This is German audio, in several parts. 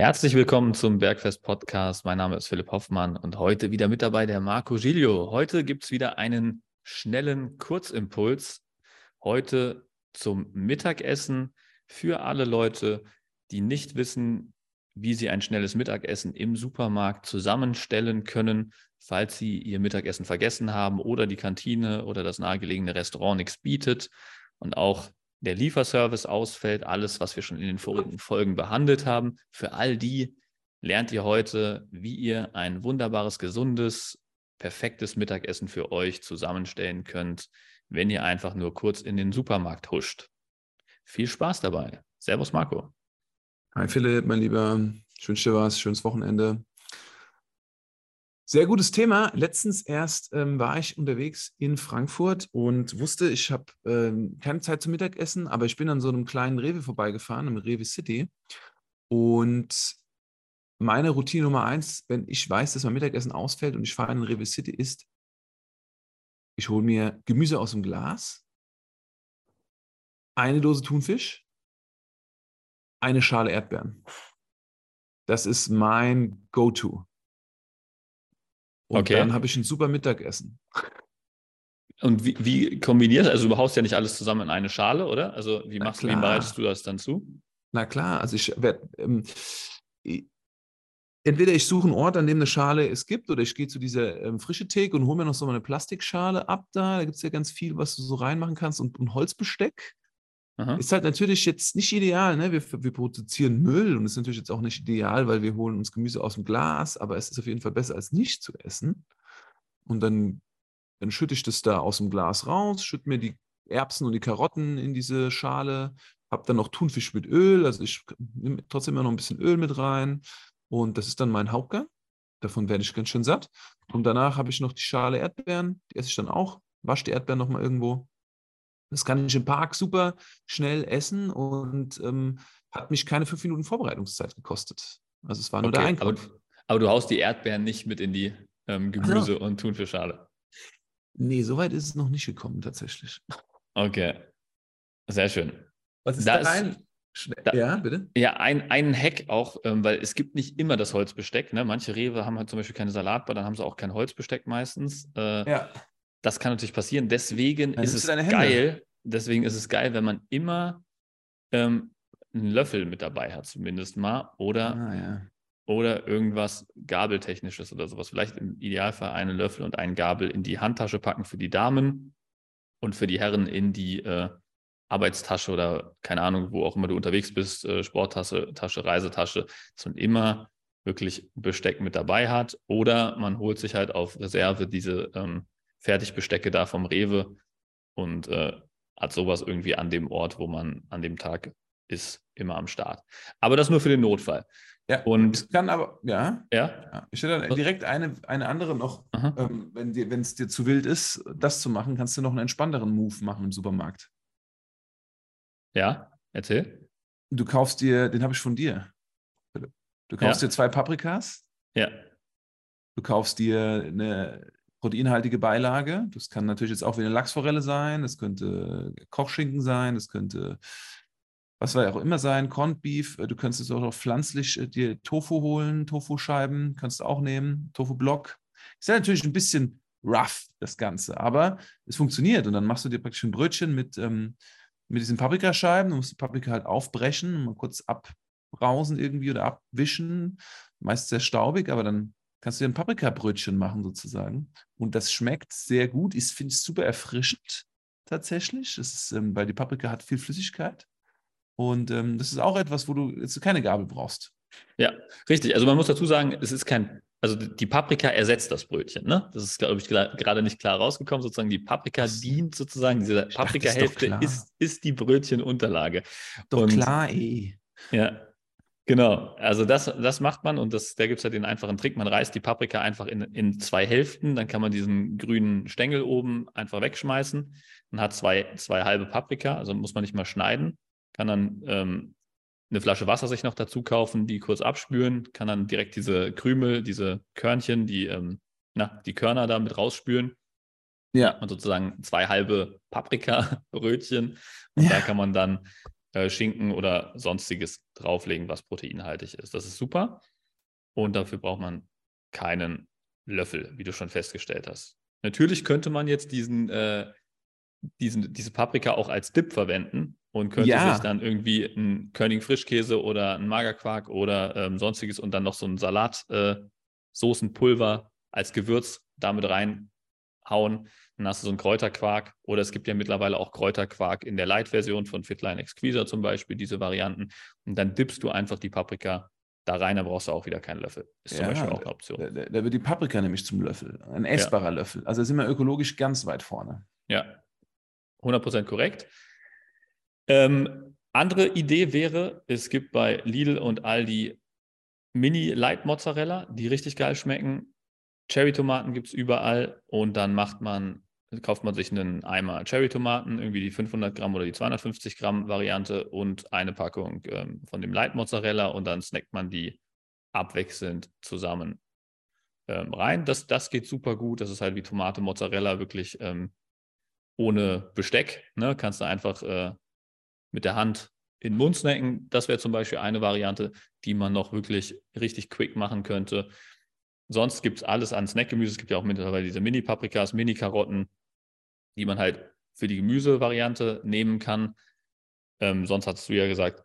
Herzlich willkommen zum Bergfest Podcast. Mein Name ist Philipp Hoffmann und heute wieder mit dabei der Marco Giglio. Heute gibt es wieder einen schnellen Kurzimpuls. Heute zum Mittagessen für alle Leute, die nicht wissen, wie sie ein schnelles Mittagessen im Supermarkt zusammenstellen können, falls sie ihr Mittagessen vergessen haben oder die Kantine oder das nahegelegene Restaurant nichts bietet und auch der Lieferservice ausfällt, alles, was wir schon in den vorigen Folgen behandelt haben. Für all die lernt ihr heute, wie ihr ein wunderbares, gesundes, perfektes Mittagessen für euch zusammenstellen könnt, wenn ihr einfach nur kurz in den Supermarkt huscht. Viel Spaß dabei. Servus, Marco. Hi Philipp, mein Lieber. Ich wünsche dir was. Schönes Wochenende. Sehr gutes Thema. Letztens erst ähm, war ich unterwegs in Frankfurt und wusste, ich habe ähm, keine Zeit zum Mittagessen, aber ich bin an so einem kleinen Rewe vorbeigefahren, im Rewe City. Und meine Routine Nummer eins, wenn ich weiß, dass mein Mittagessen ausfällt und ich fahre in den Rewe City, ist, ich hole mir Gemüse aus dem Glas, eine Dose Thunfisch, eine Schale Erdbeeren. Das ist mein Go-To. Und okay. dann habe ich ein super Mittagessen. Und wie, wie kombinierst Also du haust ja nicht alles zusammen in eine Schale, oder? Also wie machst du, wie bereitest du das dann zu? Na klar, also ich werde ähm, entweder ich suche einen Ort, an dem eine Schale es gibt, oder ich gehe zu dieser ähm, frische Theke und hole mir noch so eine Plastikschale ab da. Da gibt es ja ganz viel, was du so reinmachen kannst und, und Holzbesteck. Aha. Ist halt natürlich jetzt nicht ideal, ne? Wir, wir produzieren Müll und ist natürlich jetzt auch nicht ideal, weil wir holen uns Gemüse aus dem Glas, aber es ist auf jeden Fall besser als nicht zu essen. Und dann, dann schütte ich das da aus dem Glas raus, schütte mir die Erbsen und die Karotten in diese Schale, habe dann noch Thunfisch mit Öl, also ich nehme trotzdem immer noch ein bisschen Öl mit rein und das ist dann mein Hauptgang. Davon werde ich ganz schön satt. Und danach habe ich noch die Schale Erdbeeren, die esse ich dann auch, wasche die Erdbeeren nochmal irgendwo das kann ich im Park super schnell essen und ähm, hat mich keine fünf Minuten Vorbereitungszeit gekostet. Also es war nur okay, der Einkauf. Aber, aber, du haust die Erdbeeren nicht mit in die ähm, Gemüse- also, und Thunfischschale. Nee, so weit ist es noch nicht gekommen tatsächlich. Okay, sehr schön. Was ist da dein? Da, ja, bitte? Ja, ein, ein Hack auch, ähm, weil es gibt nicht immer das Holzbesteck. Ne? Manche Rewe haben halt zum Beispiel keine Salatbar, dann haben sie auch kein Holzbesteck meistens. Äh, ja. Das kann natürlich passieren. Deswegen Dann ist es geil. Deswegen ist es geil, wenn man immer ähm, einen Löffel mit dabei hat, zumindest mal. Oder, ah, ja. oder irgendwas Gabeltechnisches oder sowas. Vielleicht im Idealfall einen Löffel und einen Gabel in die Handtasche packen für die Damen und für die Herren in die äh, Arbeitstasche oder keine Ahnung, wo auch immer du unterwegs bist, äh, Sporttasche, Tasche, Reisetasche, dass man immer wirklich Besteck mit dabei hat. Oder man holt sich halt auf Reserve diese ähm, Fertigbestecke da vom Rewe und äh, hat sowas irgendwie an dem Ort, wo man an dem Tag ist, immer am Start. Aber das nur für den Notfall. Ja, und es kann aber, ja. Ja. Ich stelle dann direkt eine, eine andere noch, ähm, wenn es dir zu wild ist, das zu machen, kannst du noch einen entspannteren Move machen im Supermarkt. Ja, erzähl. Du kaufst dir, den habe ich von dir. Du kaufst ja. dir zwei Paprikas. Ja. Du kaufst dir eine proteinhaltige Beilage. Das kann natürlich jetzt auch wie eine Lachsforelle sein, das könnte Kochschinken sein, das könnte was war auch immer sein, Corned Beef. Du könntest es auch noch pflanzlich äh, dir Tofu holen, Tofu-Scheiben kannst du auch nehmen, Tofu-Block. Ist ja natürlich ein bisschen rough, das Ganze, aber es funktioniert. Und dann machst du dir praktisch ein Brötchen mit, ähm, mit diesen Paprikascheiben. Du musst die Paprika halt aufbrechen mal kurz abbrausen irgendwie oder abwischen. Meist sehr staubig, aber dann kannst du dir ein Paprikabrötchen machen sozusagen. Und das schmeckt sehr gut. Ich finde es super erfrischend tatsächlich. Ist, ähm, weil die Paprika hat viel Flüssigkeit. Und ähm, das ist auch etwas, wo du jetzt keine Gabel brauchst. Ja, richtig. Also man muss dazu sagen, es ist kein, also die Paprika ersetzt das Brötchen. Ne? Das ist, glaube ich, gerade nicht klar rausgekommen. Sozusagen die Paprika dient sozusagen, diese Paprikahälfte ist, ist die Brötchenunterlage. Doch Und, klar, eh. Ja, Genau, also das, das macht man und das, da gibt es halt den einfachen Trick. Man reißt die Paprika einfach in, in zwei Hälften, dann kann man diesen grünen Stängel oben einfach wegschmeißen. Man hat zwei, zwei halbe Paprika, also muss man nicht mal schneiden. Kann dann ähm, eine Flasche Wasser sich noch dazu kaufen, die kurz abspülen, kann dann direkt diese Krümel, diese Körnchen, die, ähm, na, die Körner da mit rausspülen. Ja. Und sozusagen zwei halbe Paprika-Brötchen. Und ja. da kann man dann äh, Schinken oder sonstiges drauflegen, was proteinhaltig ist. Das ist super. Und dafür braucht man keinen Löffel, wie du schon festgestellt hast. Natürlich könnte man jetzt diesen, äh, diesen, diese Paprika auch als Dip verwenden und könnte ja. sich dann irgendwie einen König Frischkäse oder einen Magerquark oder ähm, sonstiges und dann noch so ein Salatsoßenpulver äh, als Gewürz damit reinhauen. Dann hast du so einen Kräuterquark oder es gibt ja mittlerweile auch Kräuterquark in der Light-Version von Fitline Exquisite zum Beispiel, diese Varianten. Und dann dippst du einfach die Paprika da rein, da brauchst du auch wieder keinen Löffel. Ist zum Beispiel auch eine Option. Da, da, da, wird die Paprika nämlich zum Löffel. Ein essbarer ja. Löffel. Also sind wir ökologisch ganz weit vorne. Ja, 100% korrekt. Ähm, andere Idee wäre, es gibt bei Lidl und Aldi Mini Light Mozzarella, die richtig geil schmecken. Cherry-Tomaten gibt es überall und dann macht man, kauft man sich einen Eimer Cherry-Tomaten, irgendwie die 500 Gramm oder die 250 Gramm Variante und eine Packung ähm, von dem Light Mozzarella und dann snackt man die abwechselnd zusammen ähm, rein. Das, das geht super gut. Das ist halt wie Tomate, Mozzarella, wirklich ähm, ohne Besteck. Ne? Kannst du einfach äh, mit der Hand in den Mund snacken. Das wäre zum Beispiel eine Variante, die man noch wirklich richtig quick machen könnte. Sonst gibt es alles an Snackgemüse. Es gibt ja auch mittlerweile diese Mini-Paprikas, Mini-Karotten, die man halt für die Gemüsevariante nehmen kann. Ähm, sonst hast du ja gesagt,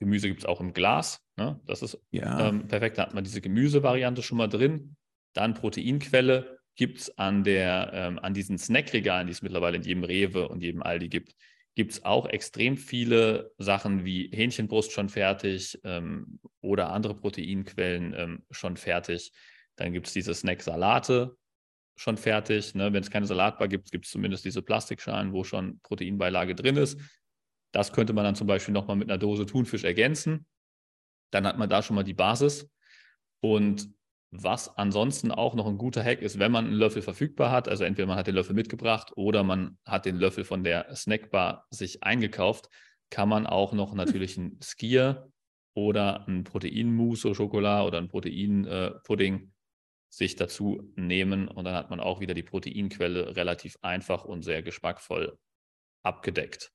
Gemüse gibt es auch im Glas. Ne? Das ist ja. ähm, perfekt. Da hat man diese Gemüsevariante schon mal drin. Dann Proteinquelle gibt es an, ähm, an diesen Snackregalen, die es mittlerweile in jedem Rewe und jedem Aldi gibt, gibt es auch extrem viele Sachen wie Hähnchenbrust schon fertig ähm, oder andere Proteinquellen ähm, schon fertig. Dann gibt es diese Snack-Salate schon fertig. Ne? Wenn es keine Salatbar gibt, gibt es zumindest diese Plastikschalen, wo schon Proteinbeilage drin ist. Das könnte man dann zum Beispiel nochmal mit einer Dose Thunfisch ergänzen. Dann hat man da schon mal die Basis. Und was ansonsten auch noch ein guter Hack ist, wenn man einen Löffel verfügbar hat, also entweder man hat den Löffel mitgebracht oder man hat den Löffel von der Snackbar sich eingekauft, kann man auch noch natürlich einen Skier oder ein Proteinmousse Schokolade oder ein Proteinpudding äh, sich dazu nehmen und dann hat man auch wieder die Proteinquelle relativ einfach und sehr geschmackvoll abgedeckt.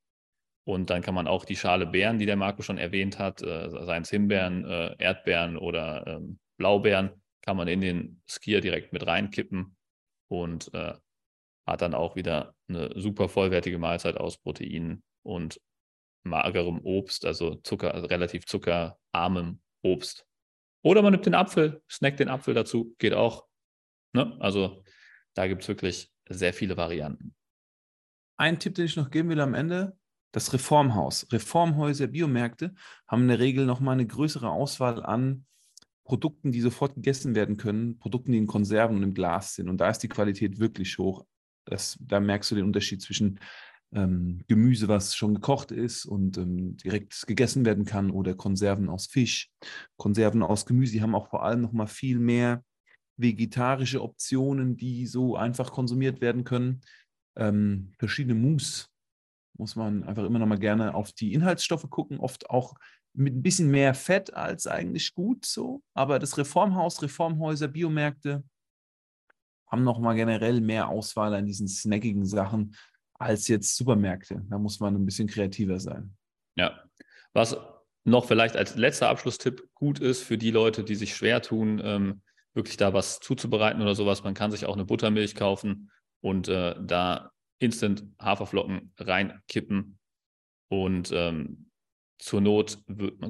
Und dann kann man auch die Schale Beeren, die der Marco schon erwähnt hat, äh, seien es Himbeeren, äh, Erdbeeren oder ähm, Blaubeeren, kann man in den Skier direkt mit reinkippen und äh, hat dann auch wieder eine super vollwertige Mahlzeit aus Proteinen und magerem Obst, also Zucker, also relativ zuckerarmem Obst. Oder man nimmt den Apfel, snackt den Apfel dazu, geht auch. Ne? Also da gibt es wirklich sehr viele Varianten. Ein Tipp, den ich noch geben will am Ende, das Reformhaus. Reformhäuser, Biomärkte haben in der Regel nochmal eine größere Auswahl an Produkten, die sofort gegessen werden können, Produkten, die in Konserven und im Glas sind. Und da ist die Qualität wirklich hoch. Das, da merkst du den Unterschied zwischen ähm, Gemüse, was schon gekocht ist und ähm, direkt gegessen werden kann, oder Konserven aus Fisch, Konserven aus Gemüse. Die haben auch vor allem noch mal viel mehr vegetarische Optionen, die so einfach konsumiert werden können. Ähm, verschiedene Mousse muss man einfach immer noch mal gerne auf die Inhaltsstoffe gucken, oft auch mit ein bisschen mehr Fett als eigentlich gut so. Aber das Reformhaus, Reformhäuser, Biomärkte haben nochmal generell mehr Auswahl an diesen snackigen Sachen als jetzt Supermärkte. Da muss man ein bisschen kreativer sein. Ja. Was noch vielleicht als letzter Abschlusstipp gut ist für die Leute, die sich schwer tun, ähm, wirklich da was zuzubereiten oder sowas, man kann sich auch eine Buttermilch kaufen und äh, da instant Haferflocken reinkippen und ähm, zur Not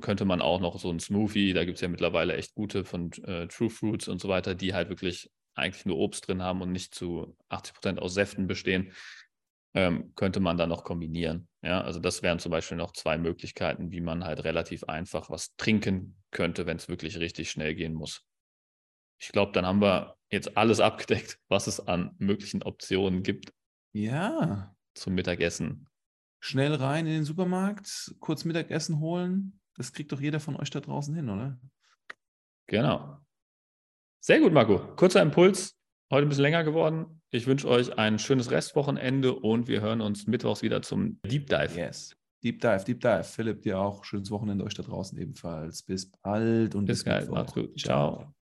könnte man auch noch so ein Smoothie, da gibt es ja mittlerweile echt gute von äh, True Fruits und so weiter, die halt wirklich eigentlich nur Obst drin haben und nicht zu 80 Prozent aus Säften bestehen, ähm, könnte man dann noch kombinieren. Ja, also das wären zum Beispiel noch zwei Möglichkeiten, wie man halt relativ einfach was trinken könnte, wenn es wirklich richtig schnell gehen muss. Ich glaube, dann haben wir jetzt alles abgedeckt, was es an möglichen Optionen gibt. Ja. Zum Mittagessen schnell rein in den Supermarkt, kurz Mittagessen holen. Das kriegt doch jeder von euch da draußen hin, oder? Genau. Sehr gut, Marco. Kurzer Impuls. Heute ein bisschen länger geworden. Ich wünsche euch ein schönes Restwochenende und wir hören uns mittwochs wieder zum Deep Dive. Yes. Deep Dive, Deep Dive. Philipp, dir auch schönes Wochenende euch da draußen ebenfalls. Bis bald und bis, bis geil. Macht's gut. Ciao. Ciao.